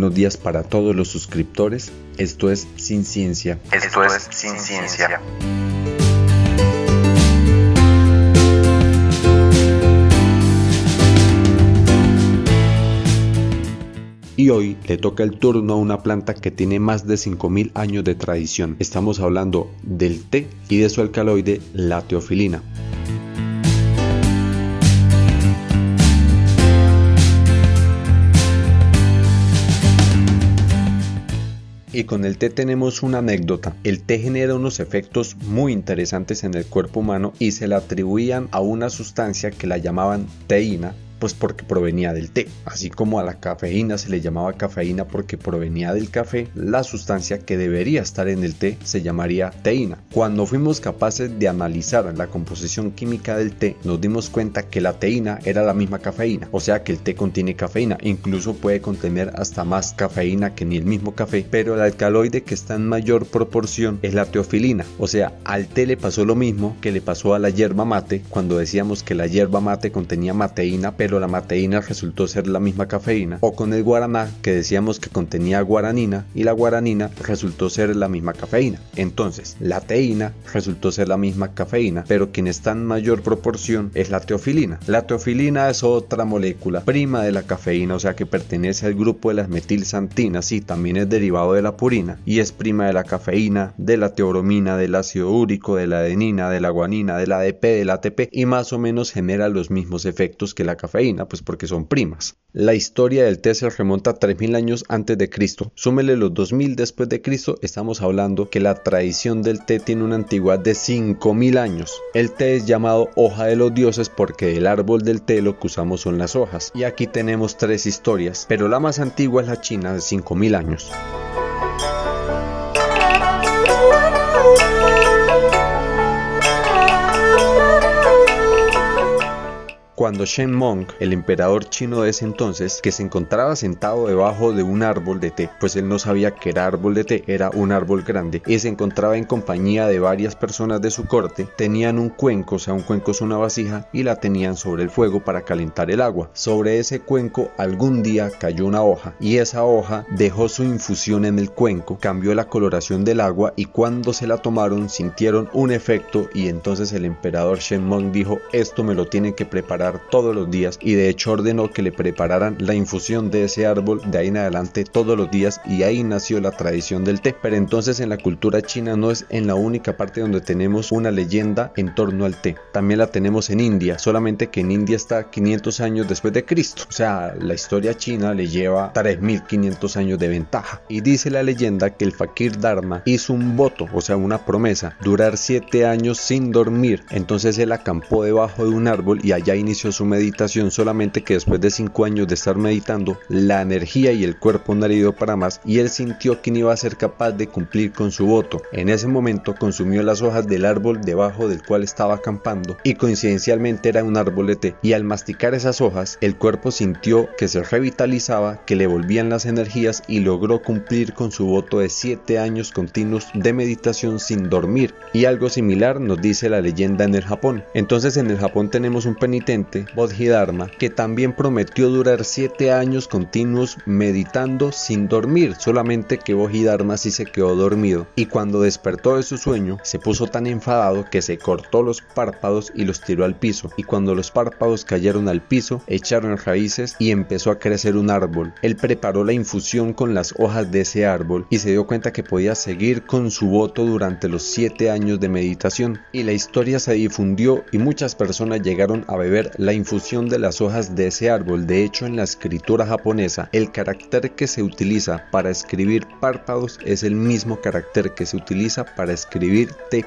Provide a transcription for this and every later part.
buenos días para todos los suscriptores. Esto es Sin Ciencia. Esto es Sin Ciencia. Y hoy le toca el turno a una planta que tiene más de 5.000 años de tradición. Estamos hablando del té y de su alcaloide, la teofilina. Y con el té tenemos una anécdota. El té genera unos efectos muy interesantes en el cuerpo humano y se le atribuían a una sustancia que la llamaban teína pues porque provenía del té. Así como a la cafeína se le llamaba cafeína porque provenía del café, la sustancia que debería estar en el té se llamaría teína. Cuando fuimos capaces de analizar la composición química del té, nos dimos cuenta que la teína era la misma cafeína, o sea que el té contiene cafeína, incluso puede contener hasta más cafeína que ni el mismo café, pero el alcaloide que está en mayor proporción es la teofilina, o sea, al té le pasó lo mismo que le pasó a la hierba mate cuando decíamos que la hierba mate contenía mateína, pero la mateína resultó ser la misma cafeína, o con el guaraná que decíamos que contenía guaranina y la guaranina resultó ser la misma cafeína. Entonces, la teína resultó ser la misma cafeína, pero quien está en mayor proporción es la teofilina. La teofilina es otra molécula prima de la cafeína, o sea que pertenece al grupo de las metilsantinas y también es derivado de la purina y es prima de la cafeína, de la teobromina, del ácido úrico, de la adenina, de la guanina, de la ADP, del ATP y más o menos genera los mismos efectos que la cafeína pues porque son primas. La historia del té se remonta a 3000 años antes de Cristo. Súmele los 2000 después de Cristo, estamos hablando que la tradición del té tiene una antigüedad de 5000 años. El té es llamado hoja de los dioses porque del árbol del té lo que usamos son las hojas. Y aquí tenemos tres historias, pero la más antigua es la china de 5000 años. Cuando Shen Mong, el emperador chino de ese entonces, que se encontraba sentado debajo de un árbol de té, pues él no sabía que era árbol de té, era un árbol grande, y se encontraba en compañía de varias personas de su corte, tenían un cuenco, o sea, un cuenco es una vasija, y la tenían sobre el fuego para calentar el agua. Sobre ese cuenco algún día cayó una hoja, y esa hoja dejó su infusión en el cuenco, cambió la coloración del agua, y cuando se la tomaron sintieron un efecto, y entonces el emperador Shen Mong dijo, esto me lo tienen que preparar todos los días y de hecho ordenó que le prepararan la infusión de ese árbol de ahí en adelante todos los días y ahí nació la tradición del té. Pero entonces en la cultura china no es en la única parte donde tenemos una leyenda en torno al té. También la tenemos en India, solamente que en India está 500 años después de Cristo. O sea, la historia china le lleva 3500 años de ventaja. Y dice la leyenda que el fakir Dharma hizo un voto, o sea, una promesa, durar 7 años sin dormir. Entonces él acampó debajo de un árbol y allá inició su meditación, solamente que después de cinco años de estar meditando, la energía y el cuerpo no le dio para más y él sintió que no iba a ser capaz de cumplir con su voto. En ese momento consumió las hojas del árbol debajo del cual estaba acampando y coincidencialmente era un té y al masticar esas hojas el cuerpo sintió que se revitalizaba, que le volvían las energías y logró cumplir con su voto de siete años continuos de meditación sin dormir y algo similar nos dice la leyenda en el Japón. Entonces en el Japón tenemos un penitente Bodhidharma, que también prometió durar siete años continuos meditando sin dormir, solamente que Bodhidharma sí se quedó dormido y cuando despertó de su sueño se puso tan enfadado que se cortó los párpados y los tiró al piso y cuando los párpados cayeron al piso echaron raíces y empezó a crecer un árbol. Él preparó la infusión con las hojas de ese árbol y se dio cuenta que podía seguir con su voto durante los siete años de meditación y la historia se difundió y muchas personas llegaron a beber la infusión de las hojas de ese árbol. De hecho, en la escritura japonesa, el carácter que se utiliza para escribir párpados es el mismo carácter que se utiliza para escribir te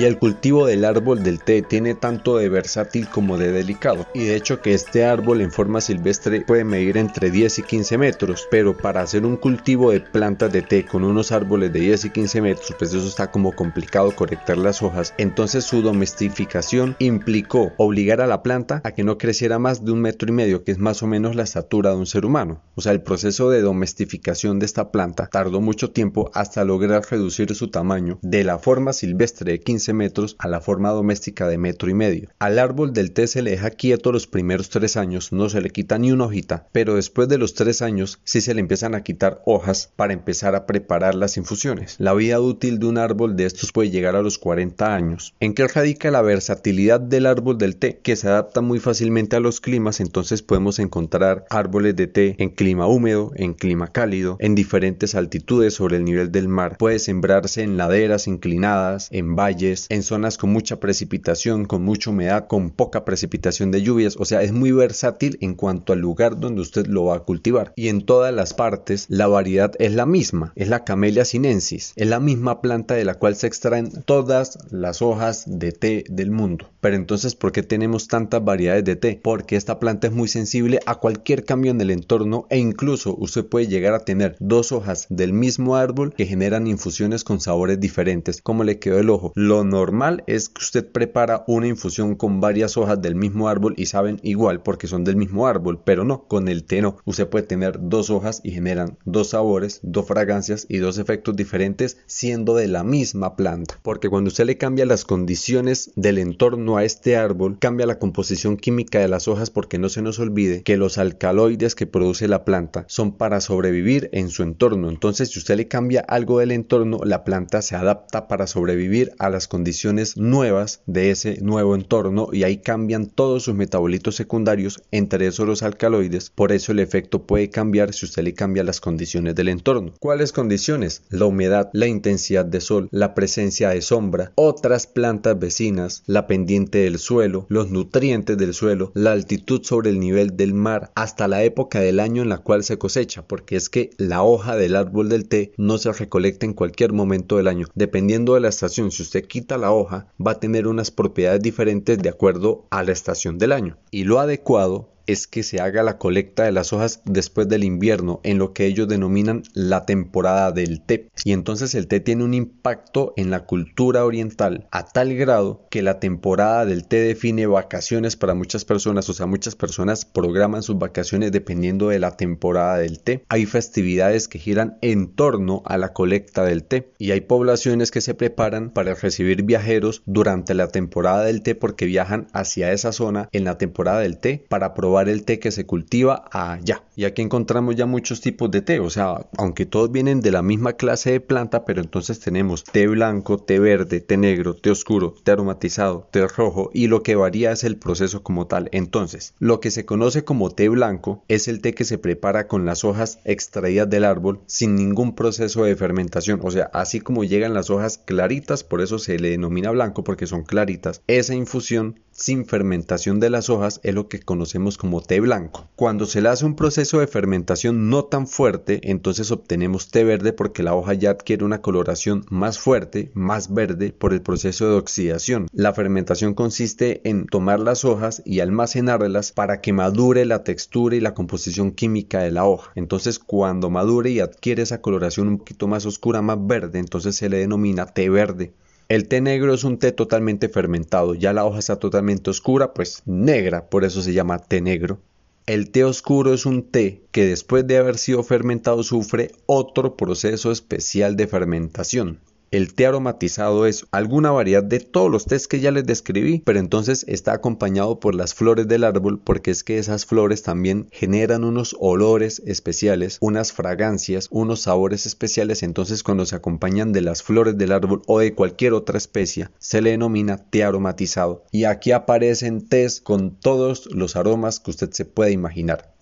Y el cultivo del árbol del té tiene tanto de versátil como de delicado. Y de hecho que este árbol en forma silvestre puede medir entre 10 y 15 metros. Pero para hacer un cultivo de plantas de té con unos árboles de 10 y 15 metros, pues eso está como complicado correctar las hojas. Entonces su domestificación implicó obligar a la planta a que no creciera más de un metro y medio, que es más o menos la estatura de un ser humano. O sea, el proceso de domestificación de esta planta tardó mucho tiempo hasta lograr reducir su tamaño de la forma silvestre de 15 metros a la forma doméstica de metro y medio. Al árbol del té se le deja quieto los primeros tres años, no se le quita ni una hojita, pero después de los tres años sí se le empiezan a quitar hojas para empezar a preparar las infusiones. La vida útil de un árbol de estos puede llegar a los 40 años. ¿En qué radica la versatilidad del árbol del té? Que se adapta muy fácilmente a los climas, entonces podemos encontrar árboles de té en clima húmedo, en clima cálido, en diferentes altitudes sobre el nivel del mar. Puede sembrarse en laderas inclinadas, en valles, en zonas con mucha precipitación, con mucha humedad, con poca precipitación de lluvias, o sea, es muy versátil en cuanto al lugar donde usted lo va a cultivar. Y en todas las partes la variedad es la misma, es la Camellia sinensis, es la misma planta de la cual se extraen todas las hojas de té del mundo. Pero entonces, ¿por qué tenemos tantas variedades de té? Porque esta planta es muy sensible a cualquier cambio en el entorno e incluso usted puede llegar a tener dos hojas del mismo árbol que generan infusiones con sabores diferentes. como le quedó el ojo? Lo normal es que usted prepara una infusión con varias hojas del mismo árbol y saben igual porque son del mismo árbol, pero no, con el té no. Usted puede tener dos hojas y generan dos sabores, dos fragancias y dos efectos diferentes siendo de la misma planta. Porque cuando usted le cambia las condiciones del entorno a este árbol cambia la composición química de las hojas porque no se nos olvide que los alcaloides que produce la planta son para sobrevivir en su entorno. Entonces, si usted le cambia algo del entorno, la planta se adapta para sobrevivir a las condiciones nuevas de ese nuevo entorno y ahí cambian todos sus metabolitos secundarios, entre esos los alcaloides. Por eso el efecto puede cambiar si usted le cambia las condiciones del entorno. ¿Cuáles condiciones? La humedad, la intensidad de sol, la presencia de sombra, otras plantas vecinas, la pendiente del suelo, los nutrientes del suelo, la altitud sobre el nivel del mar, hasta la época del año en la cual se cosecha, porque es que la hoja del árbol del té no se recolecta en cualquier momento del año. Dependiendo de la estación, si usted la hoja, va a tener unas propiedades diferentes de acuerdo a la estación del año. Y lo adecuado es que se haga la colecta de las hojas después del invierno, en lo que ellos denominan la temporada del té. Y entonces el té tiene un impacto en la cultura oriental a tal grado que la temporada del té define vacaciones para muchas personas, o sea, muchas personas programan sus vacaciones dependiendo de la temporada del té. Hay festividades que giran en torno a la colecta del té y hay poblaciones que se preparan para recibir viajeros durante la temporada del té porque viajan hacia esa zona en la temporada del té para probar el té que se cultiva allá. Y aquí encontramos ya muchos tipos de té, o sea, aunque todos vienen de la misma clase de planta, pero entonces tenemos té blanco, té verde, té negro, té oscuro, té aromatizado, té rojo y lo que varía es el proceso como tal. Entonces, lo que se conoce como té blanco es el té que se prepara con las hojas extraídas del árbol sin ningún proceso de fermentación, o sea, así como llegan las hojas claritas, por eso se le denomina blanco porque son claritas, esa infusión sin fermentación de las hojas es lo que conocemos como té blanco. Cuando se le hace un proceso de fermentación no tan fuerte, entonces obtenemos té verde porque la hoja ya adquiere una coloración más fuerte, más verde por el proceso de oxidación. La fermentación consiste en tomar las hojas y almacenarlas para que madure la textura y la composición química de la hoja. Entonces cuando madure y adquiere esa coloración un poquito más oscura, más verde, entonces se le denomina té verde. El té negro es un té totalmente fermentado, ya la hoja está totalmente oscura, pues negra, por eso se llama té negro. El té oscuro es un té que después de haber sido fermentado sufre otro proceso especial de fermentación. El té aromatizado es alguna variedad de todos los tés que ya les describí, pero entonces está acompañado por las flores del árbol porque es que esas flores también generan unos olores especiales, unas fragancias, unos sabores especiales, entonces cuando se acompañan de las flores del árbol o de cualquier otra especie se le denomina té aromatizado. Y aquí aparecen tés con todos los aromas que usted se puede imaginar.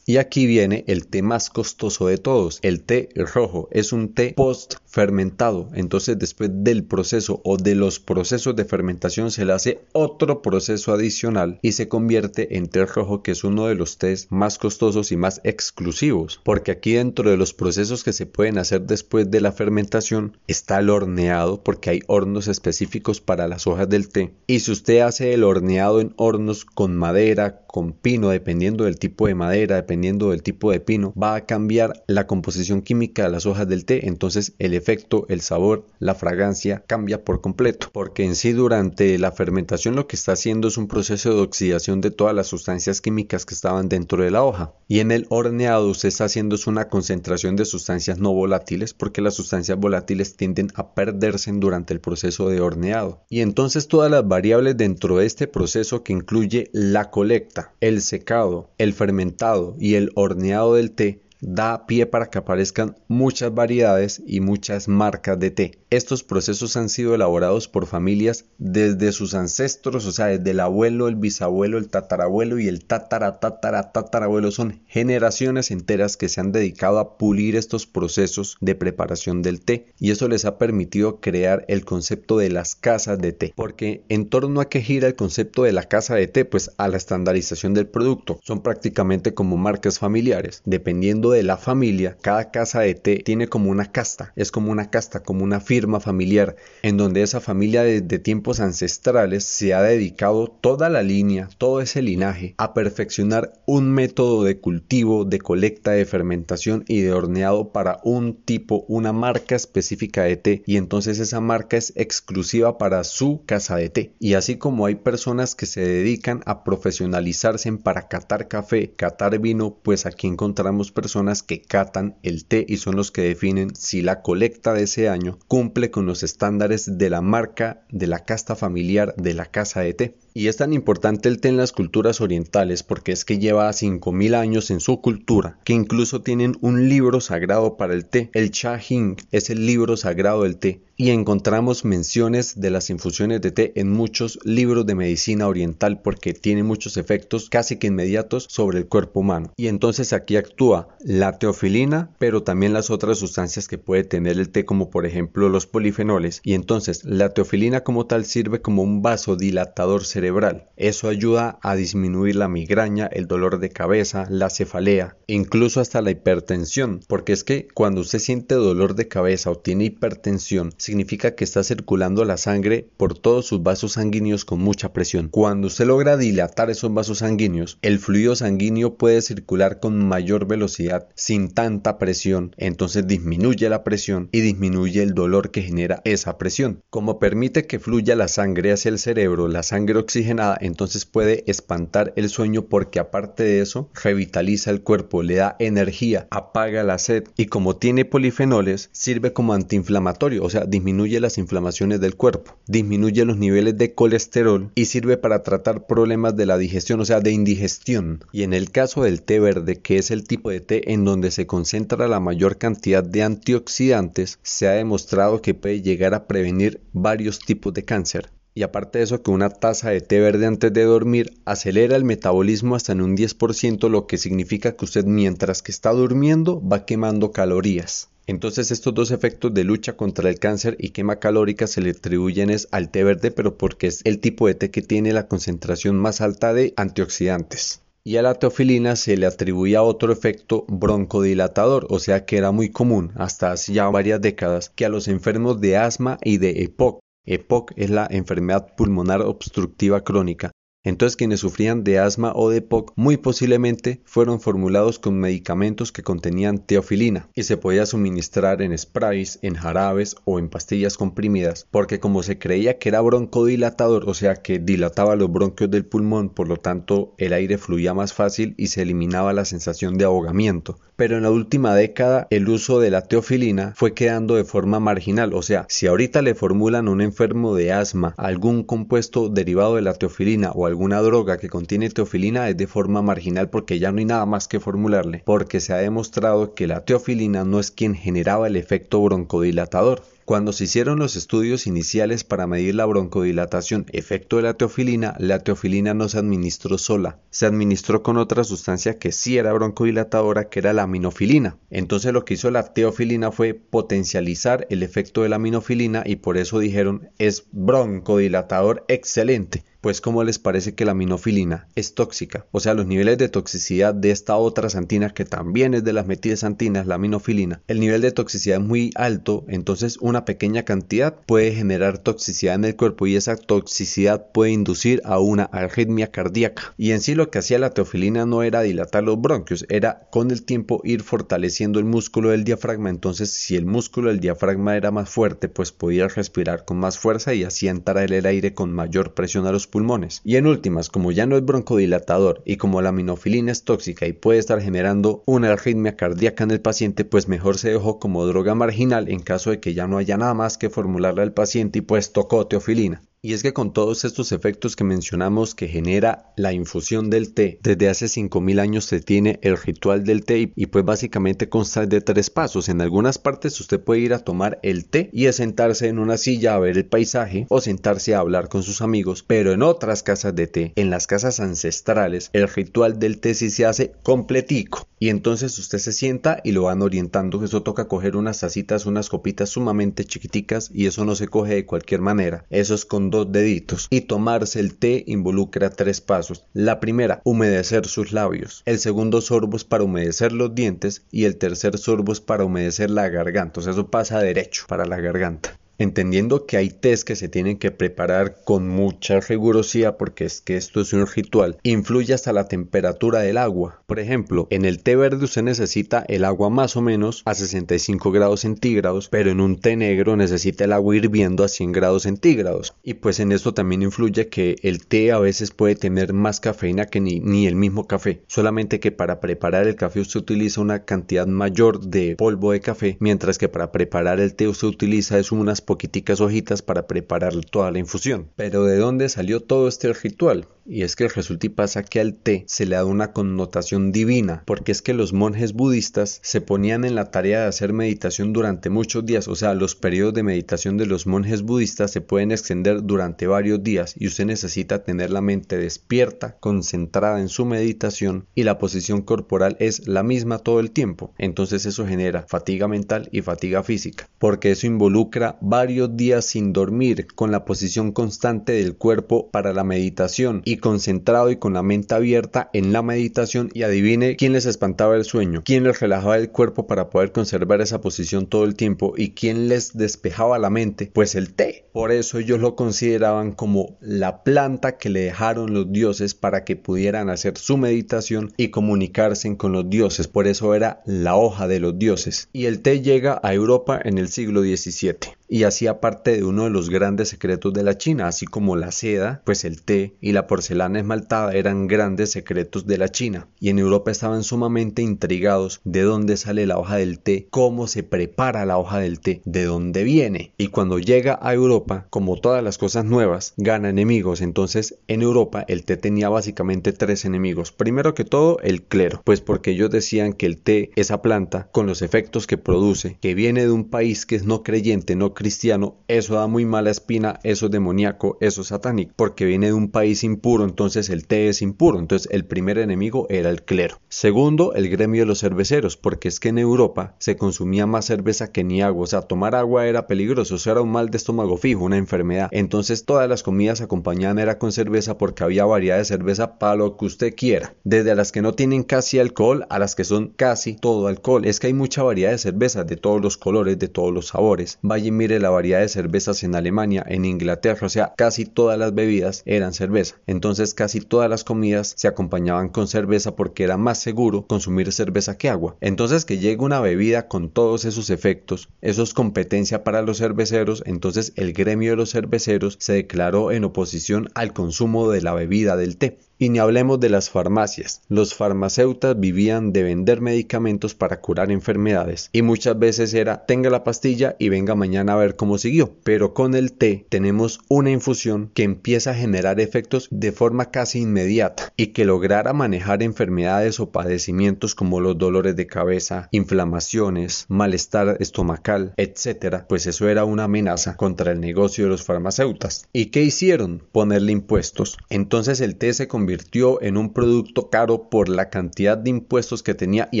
Y aquí viene el té más costoso de todos, el té rojo. Es un té post fermentado. Entonces después del proceso o de los procesos de fermentación se le hace otro proceso adicional y se convierte en té rojo que es uno de los tés más costosos y más exclusivos. Porque aquí dentro de los procesos que se pueden hacer después de la fermentación está el horneado porque hay hornos específicos para las hojas del té. Y si usted hace el horneado en hornos con madera, con pino, dependiendo del tipo de madera, dependiendo dependiendo del tipo de pino, va a cambiar la composición química de las hojas del té, entonces el efecto, el sabor, la fragancia cambia por completo, porque en sí durante la fermentación lo que está haciendo es un proceso de oxidación de todas las sustancias químicas que estaban dentro de la hoja. Y en el horneado usted está haciendo una concentración de sustancias no volátiles, porque las sustancias volátiles tienden a perderse durante el proceso de horneado. Y entonces todas las variables dentro de este proceso que incluye la colecta, el secado, el fermentado y el horneado del té da pie para que aparezcan muchas variedades y muchas marcas de té. Estos procesos han sido elaborados por familias desde sus ancestros, o sea, desde el abuelo, el bisabuelo, el tatarabuelo y el tatara, tatara, tatarabuelo. Son generaciones enteras que se han dedicado a pulir estos procesos de preparación del té y eso les ha permitido crear el concepto de las casas de té. Porque en torno a qué gira el concepto de la casa de té, pues a la estandarización del producto. Son prácticamente como marcas familiares, dependiendo de la familia, cada casa de té tiene como una casta, es como una casta, como una firma familiar, en donde esa familia desde tiempos ancestrales se ha dedicado toda la línea, todo ese linaje, a perfeccionar un método de cultivo, de colecta, de fermentación y de horneado para un tipo, una marca específica de té, y entonces esa marca es exclusiva para su casa de té. Y así como hay personas que se dedican a profesionalizarse para catar café, catar vino, pues aquí encontramos personas que catan el té y son los que definen si la colecta de ese año cumple con los estándares de la marca de la casta familiar de la casa de té. Y es tan importante el té en las culturas orientales porque es que lleva 5.000 años en su cultura, que incluso tienen un libro sagrado para el té. El Cha Hing es el libro sagrado del té y encontramos menciones de las infusiones de té en muchos libros de medicina oriental porque tiene muchos efectos casi que inmediatos sobre el cuerpo humano. Y entonces aquí actúa la teofilina, pero también las otras sustancias que puede tener el té como por ejemplo los polifenoles. Y entonces la teofilina como tal sirve como un vasodilatador cerebral. Eso ayuda a disminuir la migraña, el dolor de cabeza, la cefalea, incluso hasta la hipertensión, porque es que cuando usted siente dolor de cabeza o tiene hipertensión, significa que está circulando la sangre por todos sus vasos sanguíneos con mucha presión. Cuando usted logra dilatar esos vasos sanguíneos, el fluido sanguíneo puede circular con mayor velocidad sin tanta presión, entonces disminuye la presión y disminuye el dolor que genera esa presión. Como permite que fluya la sangre hacia el cerebro, la sangre oxigenada, entonces puede espantar el sueño porque aparte de eso, revitaliza el cuerpo, le da energía, apaga la sed y como tiene polifenoles, sirve como antiinflamatorio, o sea, disminuye las inflamaciones del cuerpo, disminuye los niveles de colesterol y sirve para tratar problemas de la digestión, o sea, de indigestión. Y en el caso del té verde, que es el tipo de té en donde se concentra la mayor cantidad de antioxidantes, se ha demostrado que puede llegar a prevenir varios tipos de cáncer. Y aparte de eso, que una taza de té verde antes de dormir acelera el metabolismo hasta en un 10%, lo que significa que usted mientras que está durmiendo va quemando calorías. Entonces estos dos efectos de lucha contra el cáncer y quema calórica se le atribuyen al té verde, pero porque es el tipo de té que tiene la concentración más alta de antioxidantes. Y a la teofilina se le atribuía otro efecto broncodilatador, o sea que era muy común hasta hace ya varias décadas que a los enfermos de asma y de EPOC, EPOC es la enfermedad pulmonar obstructiva crónica, entonces quienes sufrían de asma o de POC muy posiblemente fueron formulados con medicamentos que contenían teofilina y se podía suministrar en sprays, en jarabes o en pastillas comprimidas, porque como se creía que era broncodilatador, o sea que dilataba los bronquios del pulmón, por lo tanto el aire fluía más fácil y se eliminaba la sensación de ahogamiento. Pero en la última década el uso de la teofilina fue quedando de forma marginal, o sea, si ahorita le formulan a un enfermo de asma algún compuesto derivado de la teofilina o alguna droga que contiene teofilina es de forma marginal porque ya no hay nada más que formularle, porque se ha demostrado que la teofilina no es quien generaba el efecto broncodilatador. Cuando se hicieron los estudios iniciales para medir la broncodilatación efecto de la teofilina, la teofilina no se administró sola, se administró con otra sustancia que sí era broncodilatadora, que era la aminofilina. Entonces lo que hizo la teofilina fue potencializar el efecto de la aminofilina y por eso dijeron es broncodilatador excelente. Pues ¿cómo les parece que la minofilina es tóxica? O sea, los niveles de toxicidad de esta otra santina que también es de las metidesantinas, la minofilina, el nivel de toxicidad es muy alto, entonces una pequeña cantidad puede generar toxicidad en el cuerpo y esa toxicidad puede inducir a una arritmia cardíaca. Y en sí lo que hacía la teofilina no era dilatar los bronquios, era con el tiempo ir fortaleciendo el músculo del diafragma, entonces si el músculo del diafragma era más fuerte, pues podía respirar con más fuerza y así entrar el aire con mayor presión a los pulmones. Y en últimas, como ya no es broncodilatador y como la minofilina es tóxica y puede estar generando una arritmia cardíaca en el paciente, pues mejor se dejó como droga marginal en caso de que ya no haya nada más que formularle al paciente y pues tocó teofilina. Y es que con todos estos efectos que mencionamos que genera la infusión del té, desde hace 5000 años se tiene el ritual del té y pues básicamente consta de tres pasos. En algunas partes usted puede ir a tomar el té y a sentarse en una silla a ver el paisaje o sentarse a hablar con sus amigos, pero en otras casas de té, en las casas ancestrales, el ritual del té sí se hace completico. Y entonces usted se sienta y lo van orientando. Eso toca coger unas tacitas, unas copitas sumamente chiquiticas y eso no se coge de cualquier manera. Eso es con dos deditos. Y tomarse el té involucra tres pasos. La primera, humedecer sus labios. El segundo sorbo para humedecer los dientes y el tercer sorbo es para humedecer la garganta. O sea, eso pasa derecho para la garganta entendiendo que hay test que se tienen que preparar con mucha rigurosidad porque es que esto es un ritual, influye hasta la temperatura del agua. Por ejemplo, en el té verde usted necesita el agua más o menos a 65 grados centígrados, pero en un té negro necesita el agua hirviendo a 100 grados centígrados. Y pues en esto también influye que el té a veces puede tener más cafeína que ni, ni el mismo café, solamente que para preparar el café usted utiliza una cantidad mayor de polvo de café, mientras que para preparar el té usted utiliza es unas poquiticas hojitas para preparar toda la infusión. Pero ¿de dónde salió todo este ritual? Y es que resulta y pasa que al té se le da una connotación divina, porque es que los monjes budistas se ponían en la tarea de hacer meditación durante muchos días, o sea, los periodos de meditación de los monjes budistas se pueden extender durante varios días y usted necesita tener la mente despierta, concentrada en su meditación y la posición corporal es la misma todo el tiempo. Entonces eso genera fatiga mental y fatiga física, porque eso involucra varios días sin dormir con la posición constante del cuerpo para la meditación y concentrado y con la mente abierta en la meditación y adivine quién les espantaba el sueño, quién les relajaba el cuerpo para poder conservar esa posición todo el tiempo y quién les despejaba la mente, pues el té. Por eso ellos lo consideraban como la planta que le dejaron los dioses para que pudieran hacer su meditación y comunicarse con los dioses, por eso era la hoja de los dioses. Y el té llega a Europa en el siglo XVII y hacía parte de uno de los grandes secretos de la China, así como la seda, pues el té y la porcelana esmaltada eran grandes secretos de la China, y en Europa estaban sumamente intrigados de dónde sale la hoja del té, cómo se prepara la hoja del té, de dónde viene, y cuando llega a Europa, como todas las cosas nuevas, gana enemigos, entonces en Europa el té tenía básicamente tres enemigos, primero que todo el clero, pues porque ellos decían que el té, esa planta, con los efectos que produce, que viene de un país que es no creyente, no cristiano, eso da muy mala espina, eso es demoníaco, eso es satánico, porque viene de un país impuro, entonces el té es impuro, entonces el primer enemigo era el clero. Segundo, el gremio de los cerveceros, porque es que en Europa se consumía más cerveza que ni agua, o sea, tomar agua era peligroso, eso era un mal de estómago fijo, una enfermedad. Entonces todas las comidas acompañaban era con cerveza porque había variedad de cerveza para lo que usted quiera, desde las que no tienen casi alcohol a las que son casi todo alcohol. Es que hay mucha variedad de cervezas de todos los colores, de todos los sabores. Vaya y la variedad de cervezas en Alemania, en Inglaterra, o sea, casi todas las bebidas eran cerveza. Entonces casi todas las comidas se acompañaban con cerveza porque era más seguro consumir cerveza que agua. Entonces que llegue una bebida con todos esos efectos, eso es competencia para los cerveceros, entonces el gremio de los cerveceros se declaró en oposición al consumo de la bebida del té. Y ni hablemos de las farmacias. Los farmacéutas vivían de vender medicamentos para curar enfermedades y muchas veces era tenga la pastilla y venga mañana a ver cómo siguió. Pero con el té tenemos una infusión que empieza a generar efectos de forma casi inmediata y que lograra manejar enfermedades o padecimientos como los dolores de cabeza, inflamaciones, malestar estomacal, etc. Pues eso era una amenaza contra el negocio de los farmacéutas. ¿Y qué hicieron? Ponerle impuestos. Entonces el té se convirtió convirtió en un producto caro por la cantidad de impuestos que tenía y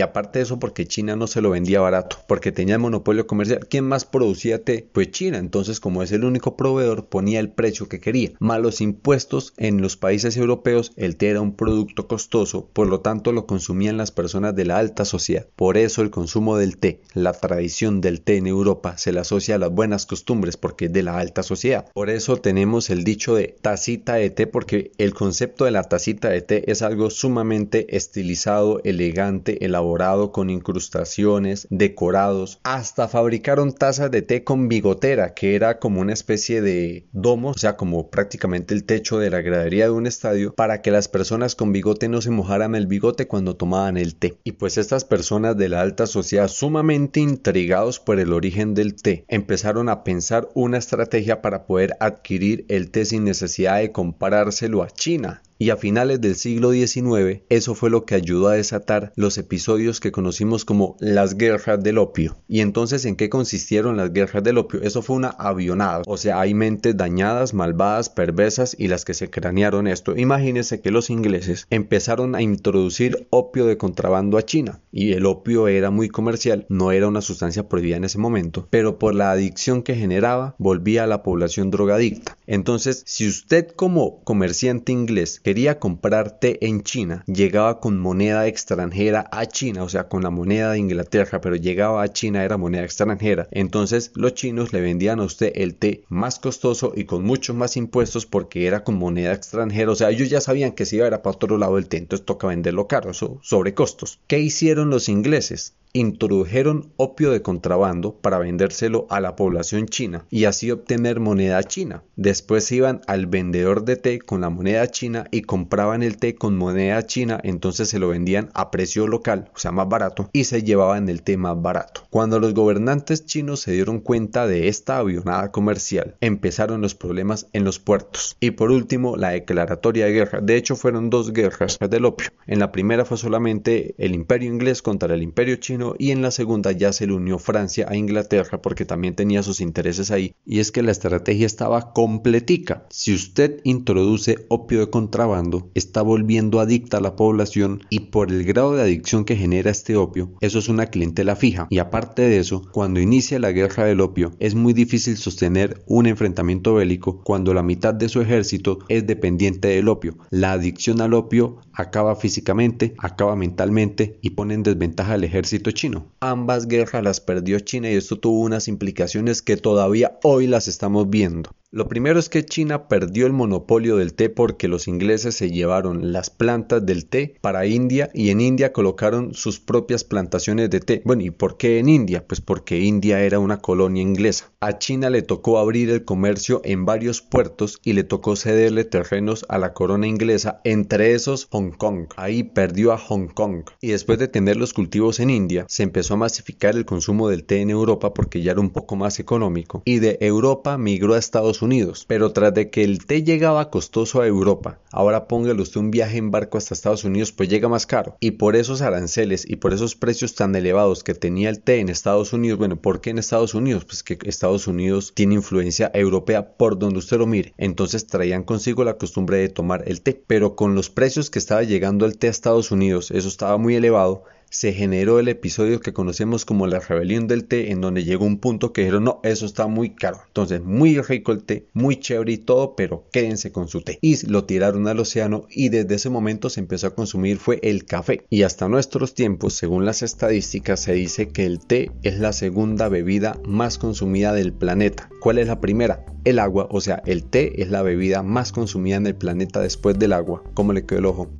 aparte de eso porque China no se lo vendía barato, porque tenía el monopolio comercial. ¿Quién más producía té? Pues China. Entonces, como es el único proveedor, ponía el precio que quería. Malos impuestos en los países europeos, el té era un producto costoso, por lo tanto lo consumían las personas de la alta sociedad. Por eso el consumo del té, la tradición del té en Europa se le asocia a las buenas costumbres porque es de la alta sociedad. Por eso tenemos el dicho de tacita de té porque el concepto de la tacita de té es algo sumamente estilizado, elegante, elaborado con incrustaciones, decorados. Hasta fabricaron tazas de té con bigotera, que era como una especie de domo, o sea, como prácticamente el techo de la gradería de un estadio, para que las personas con bigote no se mojaran el bigote cuando tomaban el té. Y pues estas personas de la alta sociedad, sumamente intrigados por el origen del té, empezaron a pensar una estrategia para poder adquirir el té sin necesidad de comparárselo a China y a finales del siglo XIX eso fue lo que ayudó a desatar los episodios que conocimos como las guerras del opio. Y entonces en qué consistieron las guerras del opio? Eso fue una avionada, o sea, hay mentes dañadas, malvadas, perversas y las que se cranearon esto. Imagínense que los ingleses empezaron a introducir opio de contrabando a China y el opio era muy comercial, no era una sustancia prohibida en ese momento, pero por la adicción que generaba volvía a la población drogadicta. Entonces, si usted como comerciante inglés quería comprar té en China, llegaba con moneda extranjera a China, o sea, con la moneda de Inglaterra, pero llegaba a China era moneda extranjera. Entonces los chinos le vendían a usted el té más costoso y con muchos más impuestos porque era con moneda extranjera. O sea, ellos ya sabían que si iba a para otro lado el té, entonces toca venderlo caro, sobre costos. ¿Qué hicieron los ingleses? Introdujeron opio de contrabando para vendérselo a la población china y así obtener moneda china. Después iban al vendedor de té con la moneda china y compraban el té con moneda china, entonces se lo vendían a precio local, o sea, más barato, y se llevaban el té más barato. Cuando los gobernantes chinos se dieron cuenta de esta avionada comercial, empezaron los problemas en los puertos. Y por último, la declaratoria de guerra. De hecho, fueron dos guerras del opio. En la primera fue solamente el imperio inglés contra el imperio chino y en la segunda ya se le unió Francia a Inglaterra porque también tenía sus intereses ahí y es que la estrategia estaba completica. Si usted introduce opio de contrabando, está volviendo adicta a la población y por el grado de adicción que genera este opio, eso es una clientela fija y aparte de eso, cuando inicia la guerra del opio, es muy difícil sostener un enfrentamiento bélico cuando la mitad de su ejército es dependiente del opio. La adicción al opio acaba físicamente, acaba mentalmente y pone en desventaja al ejército chino. Ambas guerras las perdió China y esto tuvo unas implicaciones que todavía hoy las estamos viendo. Lo primero es que China perdió el monopolio del té porque los ingleses se llevaron las plantas del té para India y en India colocaron sus propias plantaciones de té. Bueno, ¿y por qué en India? Pues porque India era una colonia inglesa. A China le tocó abrir el comercio en varios puertos y le tocó cederle terrenos a la corona inglesa, entre esos Hong Kong. Ahí perdió a Hong Kong. Y después de tener los cultivos en India, se empezó a masificar el consumo del té en Europa porque ya era un poco más económico. Y de Europa migró a Estados Unidos, pero tras de que el té llegaba costoso a Europa, ahora póngale usted un viaje en barco hasta Estados Unidos, pues llega más caro. Y por esos aranceles y por esos precios tan elevados que tenía el té en Estados Unidos, bueno, ¿por qué en Estados Unidos? Pues que Estados Unidos tiene influencia europea por donde usted lo mire. Entonces traían consigo la costumbre de tomar el té, pero con los precios que estaba llegando el té a Estados Unidos, eso estaba muy elevado se generó el episodio que conocemos como la rebelión del té, en donde llegó un punto que dijeron, no, eso está muy caro. Entonces, muy rico el té, muy chévere y todo, pero quédense con su té. Y lo tiraron al océano y desde ese momento se empezó a consumir fue el café. Y hasta nuestros tiempos, según las estadísticas, se dice que el té es la segunda bebida más consumida del planeta. ¿Cuál es la primera? El agua, o sea, el té es la bebida más consumida en el planeta después del agua. ¿Cómo le quedó el ojo?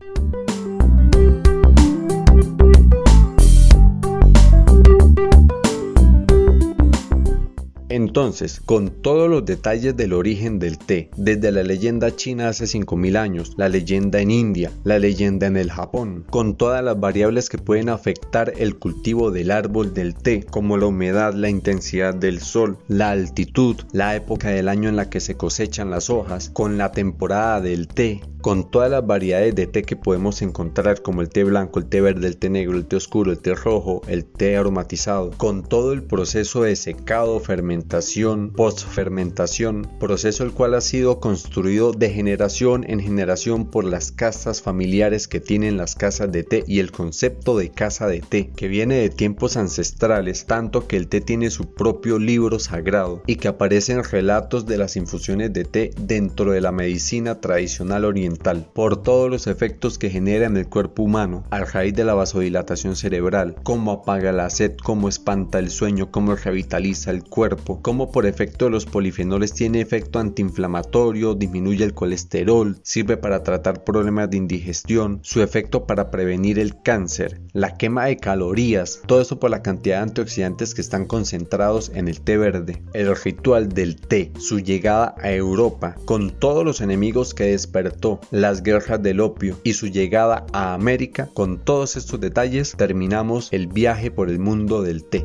Entonces, con todos los detalles del origen del té, desde la leyenda china hace 5000 años, la leyenda en India, la leyenda en el Japón, con todas las variables que pueden afectar el cultivo del árbol del té, como la humedad, la intensidad del sol, la altitud, la época del año en la que se cosechan las hojas, con la temporada del té, con todas las variedades de té que podemos encontrar como el té blanco, el té verde, el té negro, el té oscuro, el té rojo, el té aromatizado, con todo el proceso de secado, fermentación, post-fermentación, proceso el cual ha sido construido de generación en generación por las casas familiares que tienen las casas de té y el concepto de casa de té que viene de tiempos ancestrales, tanto que el té tiene su propio libro sagrado y que aparecen relatos de las infusiones de té dentro de la medicina tradicional oriental, por todos los efectos que genera en el cuerpo humano, al raíz de la vasodilatación cerebral, cómo apaga la sed, cómo espanta el sueño, cómo revitaliza el cuerpo, cómo por efecto de los polifenoles tiene efecto antiinflamatorio, disminuye el colesterol, sirve para tratar problemas de indigestión, su efecto para prevenir el cáncer, la quema de calorías, todo eso por la cantidad de antioxidantes que están concentrados en el té verde. El ritual del té, su llegada a Europa, con todos los enemigos que despertó, las guerras del opio y su llegada a América, con todos estos detalles terminamos el viaje por el mundo del té.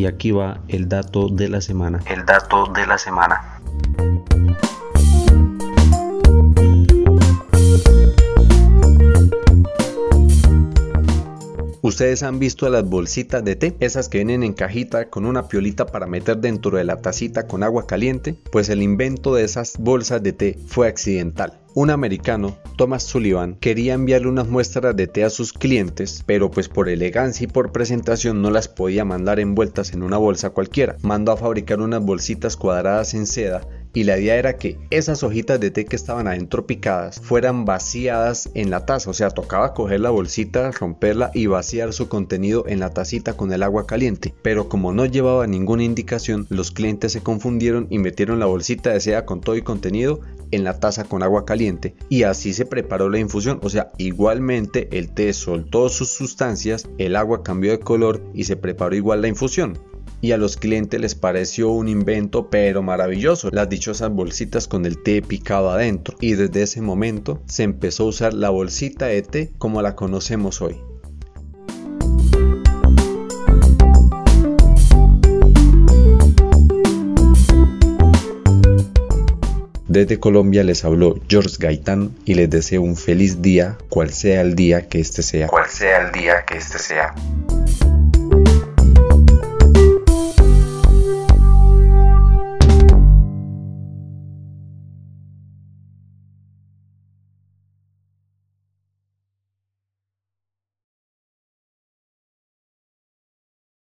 Y aquí va el dato de la semana. El dato de la semana. Ustedes han visto las bolsitas de té, esas que vienen en cajita con una piolita para meter dentro de la tacita con agua caliente, pues el invento de esas bolsas de té fue accidental. Un americano, Thomas Sullivan, quería enviarle unas muestras de té a sus clientes, pero pues por elegancia y por presentación no las podía mandar envueltas en una bolsa cualquiera. Mandó a fabricar unas bolsitas cuadradas en seda y la idea era que esas hojitas de té que estaban adentro picadas fueran vaciadas en la taza, o sea, tocaba coger la bolsita, romperla y vaciar su contenido en la tacita con el agua caliente, pero como no llevaba ninguna indicación, los clientes se confundieron y metieron la bolsita de seda con todo y contenido en la taza con agua caliente. Y así se preparó la infusión, o sea, igualmente el té soltó sus sustancias, el agua cambió de color y se preparó igual la infusión y a los clientes les pareció un invento pero maravilloso, las dichosas bolsitas con el té picado adentro y desde ese momento se empezó a usar la bolsita de té como la conocemos hoy. Desde Colombia les habló George Gaitán y les deseo un feliz día, cual sea el día que este sea. Cual sea el día que este sea.